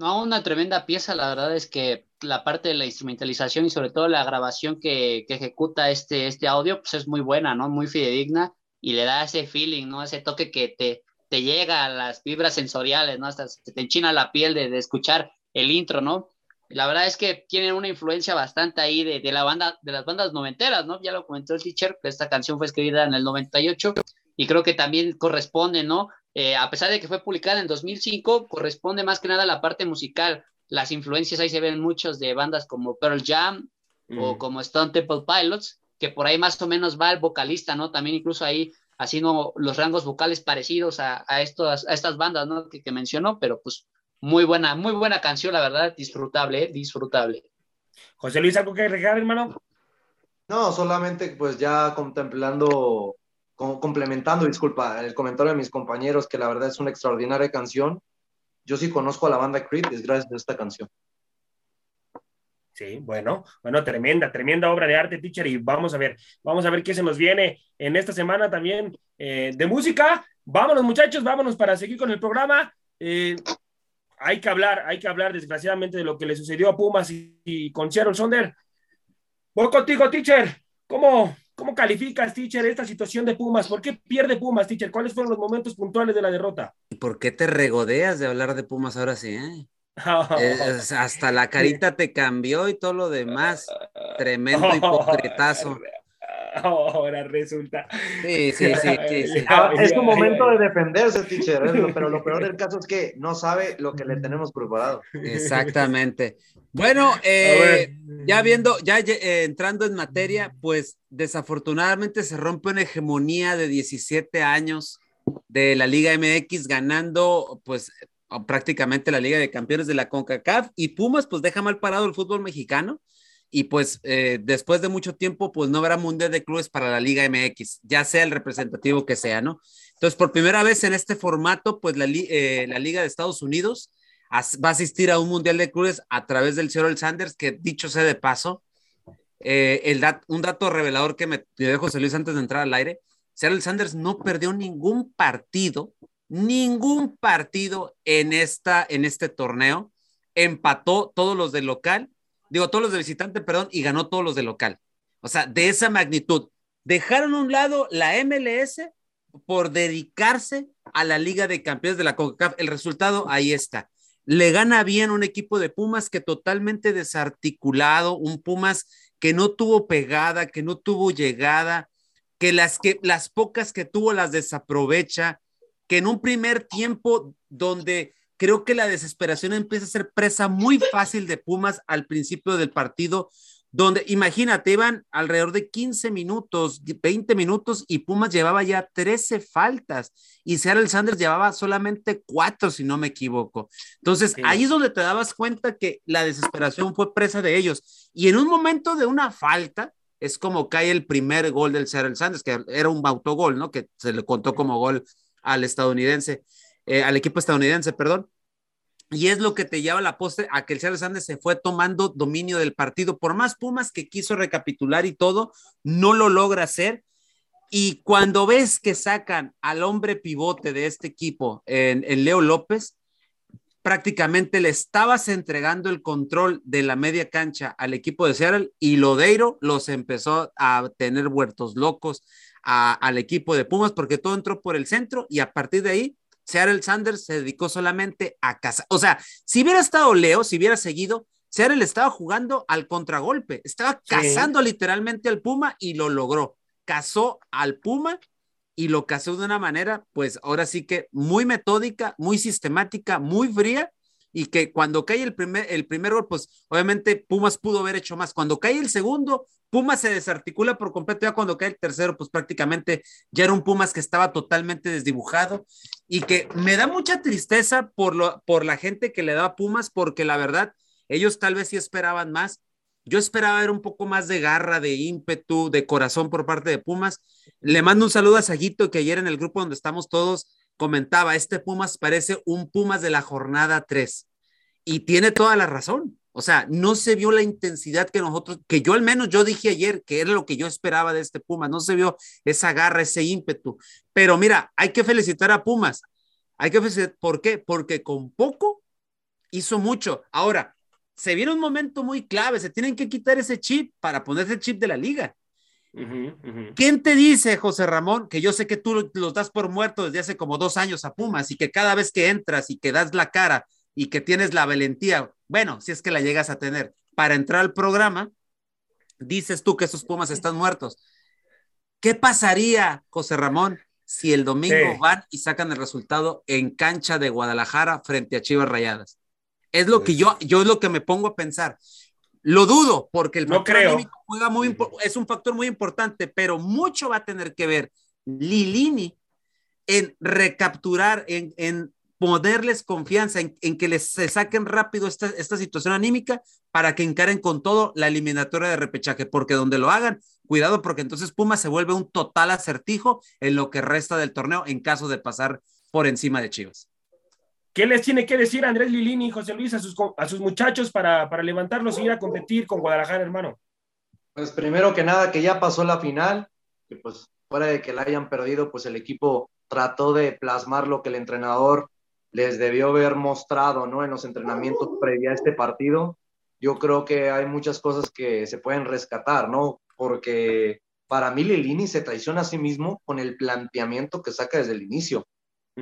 No, una tremenda pieza, la verdad es que la parte de la instrumentalización y sobre todo la grabación que, ejecuta este, este audio, pues es muy buena, ¿no? Muy fidedigna y le da ese feeling, ¿no? Ese toque que te, te llega a las fibras sensoriales, ¿no? Hasta te enchina la piel de, de escuchar el intro, ¿no? La verdad es que tienen una influencia bastante ahí de, de, la banda, de las bandas noventeras, ¿no? Ya lo comentó el teacher, que esta canción fue escrita en el 98 y creo que también corresponde, ¿no? Eh, a pesar de que fue publicada en 2005, corresponde más que nada a la parte musical. Las influencias ahí se ven muchos de bandas como Pearl Jam o como Stone Temple Pilots, que por ahí más o menos va el vocalista, ¿no? También incluso ahí haciendo los rangos vocales parecidos a, a, estos, a estas bandas, ¿no? Que, que mencionó, pero pues muy buena, muy buena canción, la verdad, disfrutable, ¿eh? disfrutable. José Luis, ¿algo que agregar, hermano? No, solamente pues ya contemplando, complementando, disculpa, el comentario de mis compañeros, que la verdad es una extraordinaria canción. Yo sí conozco a la banda Creed, es gracias a esta canción. Sí, bueno, bueno, tremenda, tremenda obra de arte, teacher, y vamos a ver, vamos a ver qué se nos viene en esta semana también eh, de música. Vámonos, muchachos, vámonos para seguir con el programa. Eh, hay que hablar, hay que hablar desgraciadamente de lo que le sucedió a Pumas y, con Seattle Sonder. Voy contigo, teacher. ¿Cómo, ¿Cómo calificas, teacher, esta situación de Pumas? ¿Por qué pierde Pumas, teacher? ¿Cuáles fueron los momentos puntuales de la derrota? ¿Y por qué te regodeas de hablar de Pumas ahora sí? Eh? <laughs> hasta la carita te cambió y todo lo demás. <laughs> Tremendo <laughs> hipocritazo. <laughs> Ahora resulta. Sí, sí, sí. <laughs> es un momento de defenderse, teacher, pero lo peor del <laughs> caso es que no sabe lo que le tenemos preparado. Exactamente. Bueno, eh, ya viendo, ya eh, entrando en materia, pues desafortunadamente se rompe una hegemonía de 17 años de la Liga MX ganando, pues prácticamente la Liga de Campeones de la CONCACAF y Pumas, pues deja mal parado el fútbol mexicano y pues eh, después de mucho tiempo, pues no habrá Mundial de Clubes para la Liga MX, ya sea el representativo que sea, ¿no? Entonces, por primera vez en este formato, pues la, eh, Liga de Estados Unidos va a asistir a un Mundial de Clubes a través del Seattle Sanders, que dicho sea de paso, eh, el un dato revelador que me dio José Luis antes de entrar al aire, Seattle Sanders no perdió ningún partido, ningún partido en, esta, en este torneo, empató todos los del local digo, todos los de visitante, perdón, y ganó todos los de local. O sea, de esa magnitud. Dejaron a un lado la MLS por dedicarse a la Liga de Campeones de la CONCACAF. El resultado ahí está. le gana bien un equipo de Pumas que totalmente desarticulado, un Pumas que no tuvo pegada, que no tuvo llegada, que las, que, las pocas que tuvo las desaprovecha, que en un primer tiempo donde creo que la desesperación empieza a ser presa muy fácil de Pumas al principio del partido, donde imagínate, iban alrededor de 15 minutos, 20 minutos y Pumas llevaba ya 13 faltas y Seattle Sanders llevaba solamente 4, si no me equivoco. Entonces, ahí es donde te dabas cuenta que la desesperación fue presa de ellos. Y en un momento de una falta, es como cae el primer gol del Seattle Sanders, que era un autogol, ¿no? Que se le contó como gol al estadounidense, eh, al equipo estadounidense, perdón y es lo que te lleva la postre a que el Seattle Sanders se fue tomando dominio del partido. Por más Pumas que quiso recapitular y todo, no lo logra hacer. Y cuando ves que sacan al hombre pivote de este equipo, en, Leo López, prácticamente le estabas entregando el control de la media cancha al equipo de Seattle y Lodeiro los empezó a tener huertos locos al equipo de Pumas porque todo entró por el centro y a partir de ahí Seattle Sanders se dedicó solamente a cazar. O sea, si hubiera estado Leo, si hubiera seguido, Seattle estaba jugando al contragolpe, estaba cazando literalmente al Puma y lo logró. Cazó al Puma y lo cazó de una manera, pues ahora sí que muy metódica, muy sistemática, muy fría y que cuando cae el primer, el primer gol, pues obviamente Pumas pudo haber hecho más. Cuando cae el segundo, Pumas se desarticula por completo. Ya cuando cae el tercero, pues prácticamente ya era un Pumas que estaba totalmente desdibujado y que me da mucha tristeza por, lo, por la gente que le daba Pumas, porque la verdad, ellos tal vez sí esperaban más. Yo esperaba ver un poco más de garra, de ímpetu, de corazón por parte de Pumas. Le mando un saludo a Saguito, que ayer en el grupo donde estamos todos comentaba, este Pumas parece un Pumas de la jornada 3. Y tiene toda la razón. O sea, no se vio la intensidad que nosotros, que yo al menos yo dije ayer, que era lo que yo esperaba de este Pumas, no se vio esa garra, ese ímpetu. Pero mira, hay que felicitar a Pumas. Hay que felicitar, ¿por qué? Porque con poco hizo mucho. Ahora, se viene un momento muy clave, se tienen que quitar ese chip para ponerse el chip de la liga. ¿Quién te dice, José Ramón, que yo sé que tú los das por muerto desde hace como dos años a Pumas y que cada vez que entras y que das la cara y que tienes la valentía, bueno, si es que la llegas a tener, para entrar al programa, dices tú que esos Pumas están muertos. ¿Qué pasaría, José Ramón, si el domingo van y sacan el resultado en cancha de Guadalajara frente a Chivas Rayadas? Es lo que yo, yo es lo que me pongo a pensar. Lo dudo, porque el no creo. juega muy, es un factor muy importante, pero mucho va a tener que ver Lilini en recapturar, en, en ponerles confianza, en, en, que les se saquen rápido esta, esta situación anímica para que encaren con todo la eliminatoria de repechaje, porque donde lo hagan, cuidado, porque entonces Puma se vuelve un total acertijo en lo que resta del torneo en caso de pasar por encima de Chivas. ¿Qué les tiene que decir Andrés Lilini y José Luis a sus, a sus muchachos para, para levantarlos y ir a competir con Guadalajara, hermano? Pues primero que nada, que ya pasó la final, que pues fuera de que la hayan perdido, pues el equipo trató de plasmar lo que el entrenador les debió haber mostrado, ¿no? En los entrenamientos previa a este partido. Yo creo que hay muchas cosas que se pueden rescatar, ¿no? Porque para mí Lilini se traiciona a sí mismo con el planteamiento que saca desde el inicio.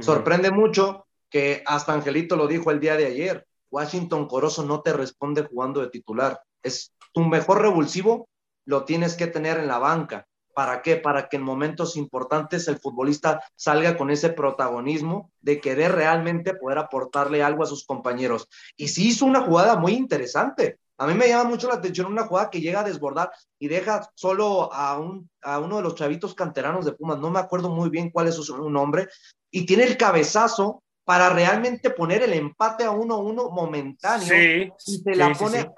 Sorprende mucho que hasta Angelito lo dijo el día de ayer, Washington Corozo no te responde jugando de titular. Es tu mejor revulsivo, lo tienes que tener en la banca. ¿Para qué? Para que en momentos importantes el futbolista salga con ese protagonismo de querer realmente poder aportarle algo a sus compañeros. Y sí hizo una jugada muy interesante. A mí me llama mucho la atención una jugada que llega a desbordar y deja solo a, un, a uno de los chavitos canteranos de Pumas, no me acuerdo muy bien cuál es su nombre, y tiene el cabezazo para realmente poner el empate a uno a uno momentáneo y se la pone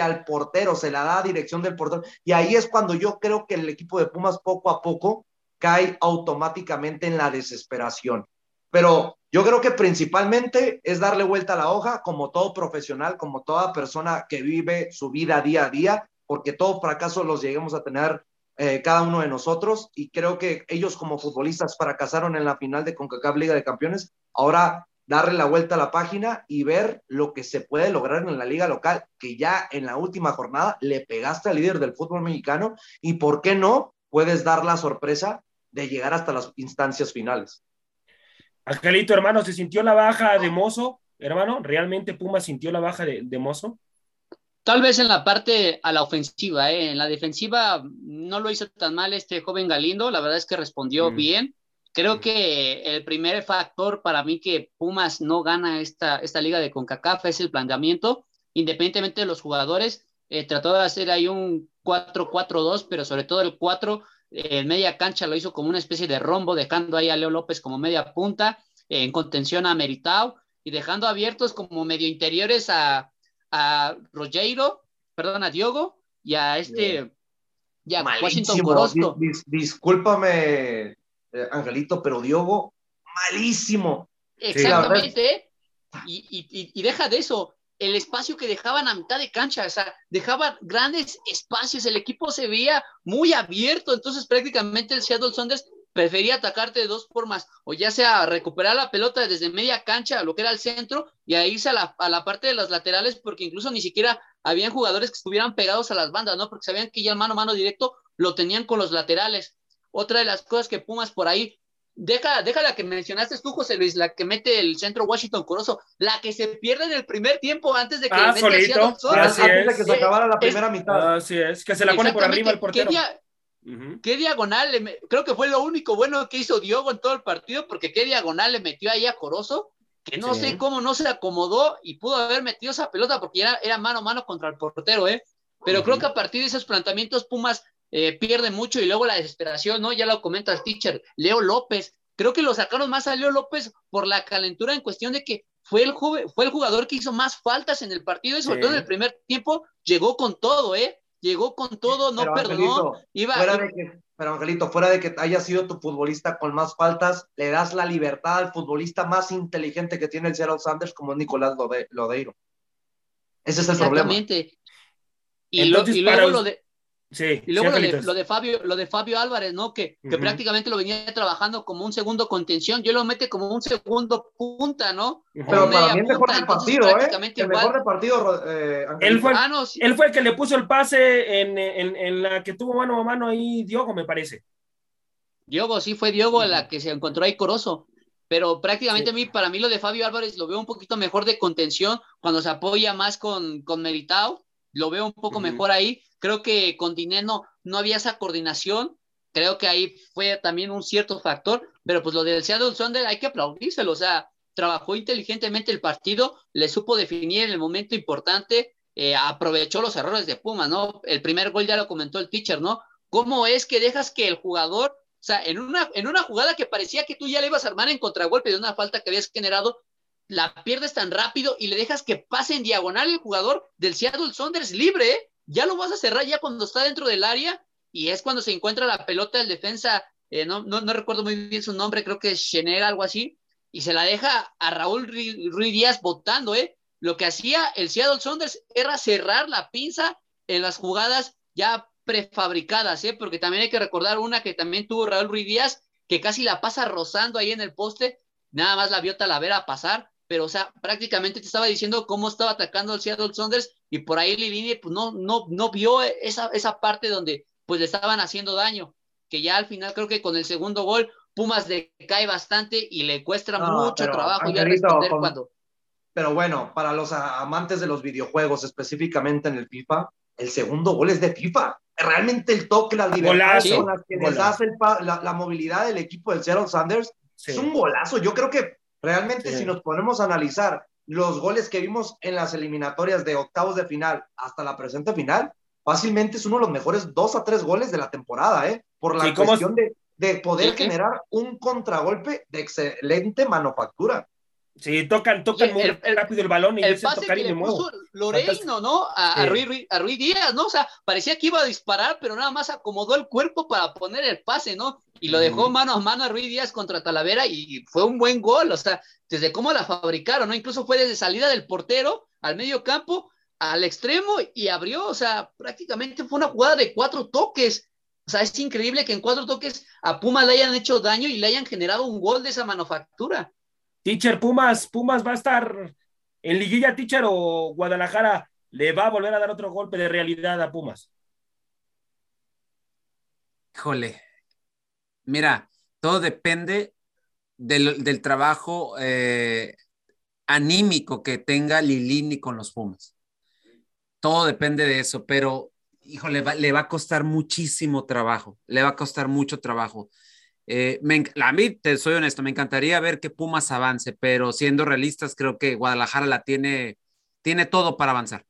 al portero, se la da a dirección del portero. Y ahí es cuando yo creo que el equipo de Pumas poco a poco cae automáticamente en la desesperación. Pero yo creo que principalmente es darle vuelta a la hoja como todo profesional, como toda persona que vive su vida día a día, porque todo fracaso los lleguemos a tener eh, cada uno de nosotros y creo que ellos como futbolistas fracasaron en la final de CONCACAF Liga de Campeones. Ahora darle la vuelta a la página y ver lo que se puede lograr en la liga local, que ya en la última jornada le pegaste al líder del fútbol mexicano y por qué no puedes dar la sorpresa de llegar hasta las instancias finales. Angelito, hermano, ¿se sintió la baja de Mozo? hermano? ¿Realmente Pumas sintió la baja de, de Mozo? Tal vez en la parte a la ofensiva, ¿eh? en la defensiva no lo hizo tan mal este joven Galindo, la verdad es que respondió mm. bien. Creo que el primer factor para mí que Pumas no gana esta, esta liga de CONCACAF es el planteamiento, independientemente de los jugadores. Eh, trató de hacer ahí un 4-4-2, pero sobre todo el 4 en media cancha lo hizo como una especie de rombo, dejando ahí a Leo López como media punta, en contención a Meritao y dejando abiertos como medio interiores a, a Rogero, perdón, a Diogo y a este, ya, Washington Corozco. discúlpame, eh, Angelito, pero Diogo, malísimo. Exactamente, y, y, deja de eso, el espacio que dejaban a mitad de cancha, o sea, dejaban grandes espacios, el equipo se veía muy abierto, entonces prácticamente el Seattle Saunders prefería atacarte de dos formas, o ya sea recuperar la pelota desde media cancha, lo que era el centro, y a irse a la, a la parte de las laterales, porque incluso ni siquiera habían jugadores que estuvieran pegados a las bandas, ¿no? Porque sabían que ya el mano a mano directo lo tenían con los laterales. Otra de las cosas que Pumas por ahí, deja, deja la que mencionaste tú, José Luis, la que mete el centro Washington Coroso, la que se pierde en el primer tiempo antes de que ah, solito. antes de que se acabara la primera mitad. Así es, que se la pone por arriba el portero. ¿Qué diagonal? creo que fue lo único bueno que hizo Diogo en todo el partido, porque qué diagonal le metió ahí a Corozo, que no sé cómo no se acomodó y pudo haber metido esa pelota porque era, era mano a mano contra el portero, ¿eh? Pero creo que a partir de esos planteamientos Pumas eh, pierde mucho y luego la desesperación, ¿no? Ya lo comenta el teacher, Leo López. Creo que lo sacaron más a Leo López por la calentura en cuestión de que fue el, fue el jugador que hizo más faltas en el partido y sobre todo en el primer tiempo llegó con todo, ¿eh? llegó con todo, no perdonó. Iba, fuera de que, pero Angelito, fuera de que haya sido tu futbolista con más faltas, le das la libertad al futbolista más inteligente que tiene el Seattle Sanders como Nicolás Lodeiro. Ese es el problema. Exactamente. Y, y luego lo de, y luego lo, de, Fabio, lo de Fabio Álvarez, ¿no? Que, que prácticamente lo venía trabajando como un segundo contención. Yo lo mete como un segundo punta, ¿no? Pero para mí el mejor del partido, ¿eh? El mejor del partido, eh, él, fue, ah, él fue el que le puso el pase en, en, en, la que tuvo mano a mano ahí Diogo, me parece. Diogo, sí, fue Diogo la que se encontró ahí Corozo. Pero prácticamente a mí, para mí lo de Fabio Álvarez lo veo un poquito mejor de contención cuando se apoya más con, con Meritao. Lo veo un poco mejor ahí Creo que con Dineno no había esa coordinación. Creo que ahí fue también un cierto factor, pero pues lo del Seattle Thunder hay que aplaudírselo. O sea, trabajó inteligentemente el partido, le supo definir en el momento importante, eh, aprovechó los errores de Puma, ¿no? El primer gol ya lo comentó el teacher, ¿no? ¿Cómo es que dejas que el jugador, o sea, en una, en una jugada que parecía que tú ya le ibas a armar en contragolpe de una falta que habías generado, la pierdes tan rápido y le dejas que pase en diagonal el jugador del Seattle Saunders libre, ¿eh? ya lo vas a cerrar ya cuando está dentro del área y es cuando se encuentra la pelota del defensa, eh, no, no, recuerdo muy bien su nombre, creo que es Schenega, algo así, y se la deja a Raúl Ruiz Díaz votando, ¿eh? Lo que hacía el Seattle Saunders era cerrar la pinza en las jugadas ya prefabricadas, ¿eh? Porque también hay que recordar una que también tuvo Raúl Ruiz Díaz, que casi la pasa rozando ahí en el poste, nada más la vio Talavera pasar, pero o sea, prácticamente te estaba diciendo cómo estaba atacando al Seattle Saunders y por ahí Lilini pues no, no, no vio esa, esa parte donde pues le estaban haciendo daño, que ya al final creo que con el segundo gol Pumas decae bastante y le cuesta mucho trabajo ya responder cuando... Pero bueno, para los amantes de los videojuegos, específicamente en el FIFA, el segundo gol es de FIFA. Realmente el toque, la libertad con las que les la, la, movilidad del equipo del Seattle Sanders es un golazo. Yo creo que Realmente, si nos ponemos a analizar los goles que vimos en las eliminatorias de octavos de final hasta la presente final, fácilmente es uno de los mejores dos a tres goles de la temporada, ¿eh? Por la cuestión de, de, poder generar un contragolpe de excelente manufactura. Sí, tocan, tocan muy rápido el balón y el pase tocar que y le puso Loreino, ¿no? A, Ruiz, a, Ruiz, Díaz, ¿no? O sea, parecía que iba a disparar, pero nada más acomodó el cuerpo para poner el pase, ¿no? Y lo dejó mano a mano a Ruiz Díaz contra Talavera y fue un buen gol, o sea, desde cómo la fabricaron, ¿no? Incluso fue desde salida del portero al medio campo, al extremo y abrió, o sea, prácticamente fue una jugada de cuatro toques. O sea, es increíble que en cuatro toques a Puma le hayan hecho daño y le hayan generado un gol de esa manufactura. Teacher, Pumas, Pumas va a estar en liguilla, Teacher, o Guadalajara le va a volver a dar otro golpe de realidad a Pumas. Híjole, mira, todo depende del, trabajo eh, anímico que tenga Lilini con los Pumas. Todo depende de eso, pero híjole, le va a costar muchísimo trabajo, le va a costar mucho trabajo. Eh, a mí, te soy honesto, me encantaría ver que Pumas avance, pero siendo realistas, creo que Guadalajara la tiene, tiene todo para avanzar.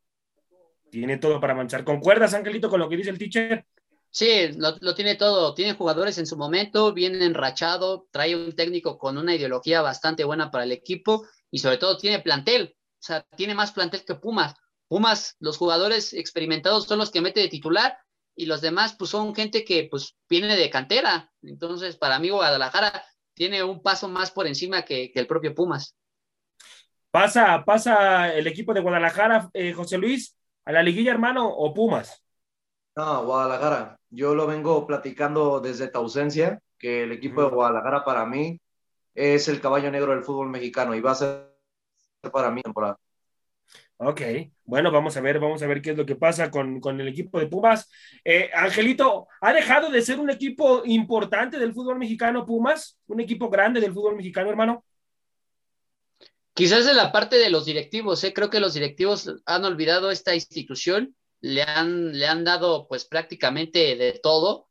Tiene todo para avanzar. ¿Concuerdas, Angelito, con lo que dice el teacher? Sí, lo, tiene todo. Tiene jugadores en su momento, bien enrachado, trae un técnico con una ideología bastante buena para el equipo y sobre todo tiene plantel. O sea, tiene más plantel que Pumas. Pumas, los jugadores experimentados son los que mete de titular y los demás pues son gente que pues viene de cantera. Entonces, para mí Guadalajara tiene un paso más por encima que, el propio Pumas. ¿Pasa, pasa el equipo de Guadalajara, eh, José Luis, a la liguilla, hermano, o Pumas? No, Guadalajara. Yo lo vengo platicando desde tu ausencia, que el equipo de Guadalajara para mí es el caballo negro del fútbol mexicano y va a ser para mí temporada. Ok, bueno, vamos a ver, vamos a ver qué es lo que pasa con, el equipo de Pumas. Eh, Angelito, ¿ha dejado de ser un equipo importante del fútbol mexicano Pumas? ¿Un equipo grande del fútbol mexicano, hermano? Quizás en la parte de los directivos, ¿eh? creo que los directivos han olvidado esta institución, le han, le han dado pues prácticamente de todo.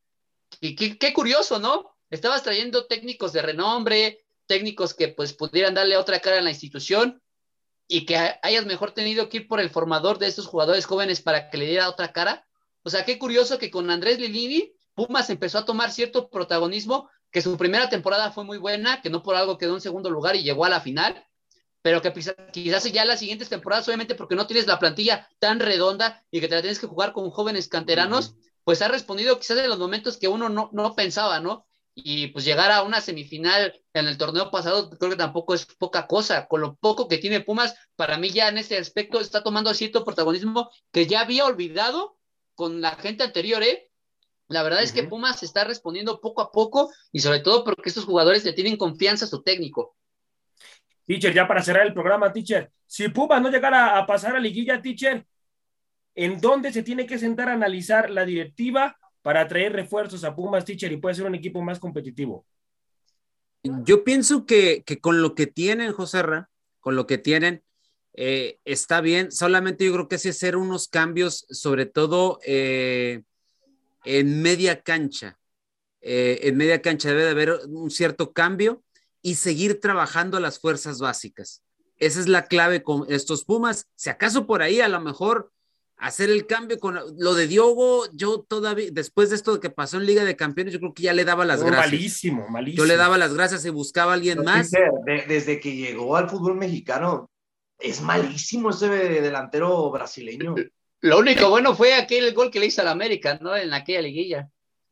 Y qué, qué curioso, ¿no? Estabas trayendo técnicos de renombre, técnicos que pues pudieran darle otra cara a la institución y que hayas mejor tenido que ir por el formador de estos jugadores jóvenes para que le diera otra cara. O sea, qué curioso que con Andrés Lilini, Pumas empezó a tomar cierto protagonismo, que su primera temporada fue muy buena, que no por algo quedó en segundo lugar y llegó a la final, pero que quizás ya las siguientes temporadas, obviamente porque no tienes la plantilla tan redonda y que te la tienes que jugar con jóvenes canteranos, pues ha respondido quizás en los momentos que uno no, no pensaba, ¿no? Y pues llegar a una semifinal en el torneo pasado creo que tampoco es poca cosa. Con lo poco que tiene Pumas, para mí ya en ese aspecto está tomando cierto protagonismo que ya había olvidado con la gente anterior, ¿eh? La verdad es que Pumas está respondiendo poco a poco y sobre todo porque estos jugadores le tienen confianza a su técnico. Teacher, ya para cerrar el programa, teacher, si Pumas no llegara a pasar a liguilla, teacher, ¿en dónde se tiene que sentar a analizar la directiva para traer refuerzos a Pumas, teacher, y puede ser un equipo más competitivo? Yo pienso que, con lo que tienen, José Ra, con lo que tienen, eh, está bien. Solamente yo creo que sí hacer unos cambios, sobre todo eh, en media cancha. Eh, en media cancha debe de haber un cierto cambio y seguir trabajando las fuerzas básicas. Esa es la clave con estos Pumas. Si acaso por ahí a lo mejor hacer el cambio con lo de Diogo, yo todavía, después de esto que pasó en Liga de Campeones, yo creo que ya le daba las gracias. Malísimo, malísimo. Yo le daba las gracias y buscaba a alguien más. desde que llegó al fútbol mexicano, es malísimo ese delantero brasileño. Lo único bueno fue aquel gol que le hizo al América, ¿no? En aquella liguilla.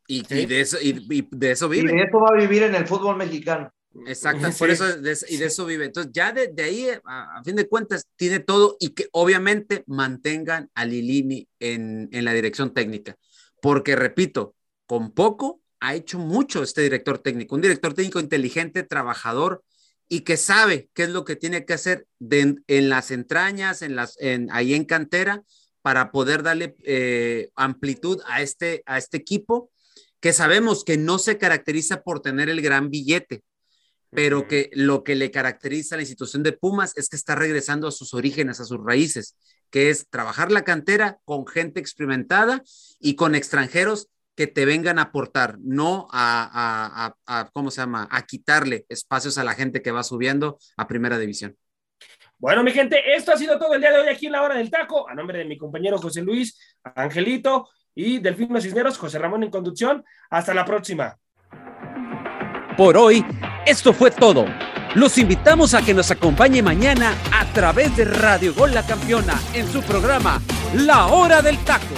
Y, de eso, y, de eso vive. Y de eso va a vivir en el fútbol mexicano. Exacto, <laughs> por eso y de eso vive. Entonces, ya de, ahí, a, fin de cuentas, tiene todo y que obviamente mantengan a Lilini en, en la dirección técnica. Porque, repito, con poco ha hecho mucho este director técnico, un director técnico inteligente, trabajador y que sabe qué es lo que tiene que hacer en las entrañas, en las, en, ahí en cantera, para poder darle eh, amplitud a este, a este equipo que sabemos que no se caracteriza por tener el gran billete, pero que lo que le caracteriza a la institución de Pumas es que está regresando a sus orígenes, a sus raíces, que es trabajar la cantera con gente experimentada y con extranjeros que te vengan a aportar, no a, ¿cómo se llama?, a quitarle espacios a la gente que va subiendo a primera división. Bueno, mi gente, esto ha sido todo el día de hoy aquí en la hora del taco. A nombre de mi compañero José Luis, Angelito y Delfino Cisneros, José Ramón en conducción. Hasta la próxima. Por hoy, esto fue todo. Los invitamos a que nos acompañe mañana a través de Radio Gol La Campeona en su programa La Hora del Taco